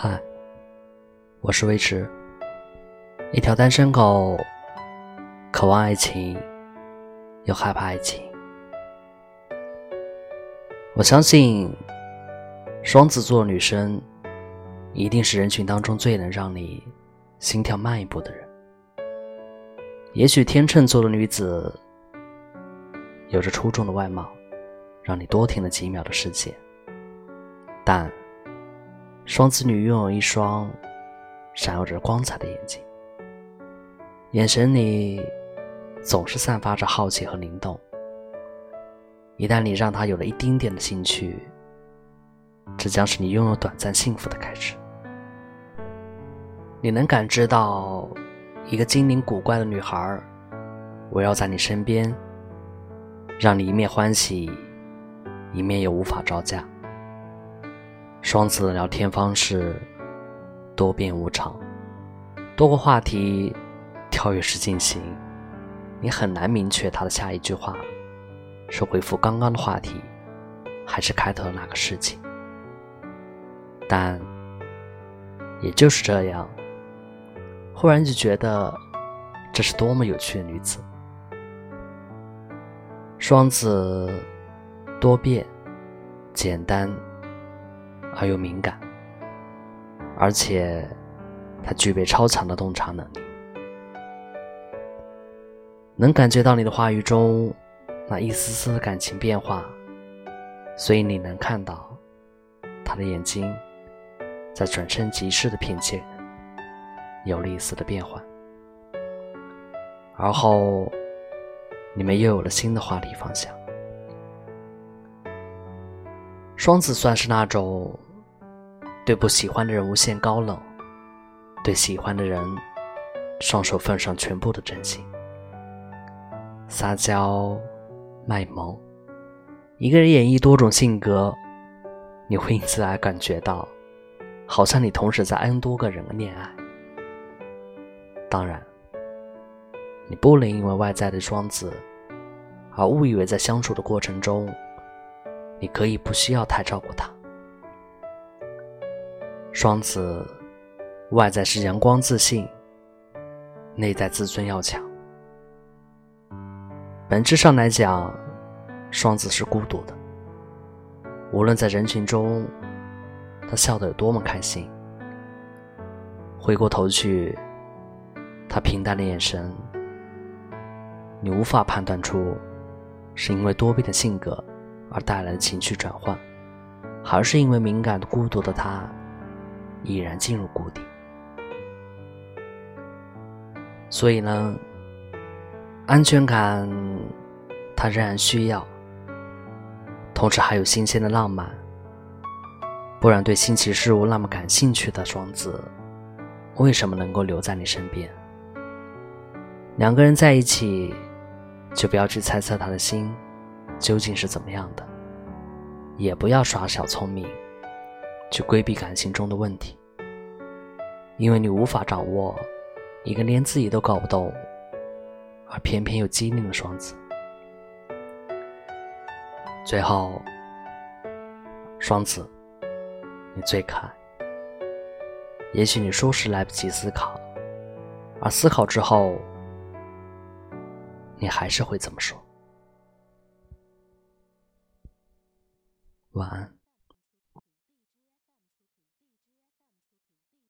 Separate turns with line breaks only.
嗨我是魏迟，一条单身狗，渴望爱情，又害怕爱情。我相信，双子座女生一定是人群当中最能让你心跳慢一步的人。也许天秤座的女子有着出众的外貌，让你多停了几秒的时间，但双子女拥有一双。闪耀着光彩的眼睛，眼神里总是散发着好奇和灵动。一旦你让他有了一丁点的兴趣，这将是你拥有短暂幸福的开始。你能感知到一个精灵古怪的女孩围绕在你身边，让你一面欢喜，一面又无法招架。双子的聊天方式。多变无常，多个话题跳跃式进行，你很难明确他的下一句话是回复刚刚的话题，还是开头的那个事情。但也就是这样，忽然就觉得这是多么有趣的女子。双子多变、简单而又敏感。而且，他具备超强的洞察能力，能感觉到你的话语中那一丝丝的感情变化，所以你能看到他的眼睛在转瞬即逝的片切，有了一丝的变化。而后，你们又有了新的话题方向。双子算是那种。对不喜欢的人无限高冷，对喜欢的人双手奉上全部的真心，撒娇卖萌，一个人演绎多种性格，你会因此而感觉到，好像你同时在 N 多个人恋爱。当然，你不能因为外在的双子，而误以为在相处的过程中，你可以不需要太照顾他。双子，外在是阳光自信，内在自尊要强。本质上来讲，双子是孤独的。无论在人群中，他笑得有多么开心，回过头去，他平淡的眼神，你无法判断出，是因为多变的性格而带来的情绪转换，还是因为敏感的孤独的他。已然进入谷底，所以呢，安全感他仍然需要，同时还有新鲜的浪漫，不然对新奇事物那么感兴趣的双子，为什么能够留在你身边？两个人在一起，就不要去猜测他的心究竟是怎么样的，也不要耍小聪明。去规避感情中的问题，因为你无法掌握一个连自己都搞不懂，而偏偏又机灵的双子。最后，双子，你最可爱。也许你说时来不及思考，而思考之后，你还是会这么说。晚安。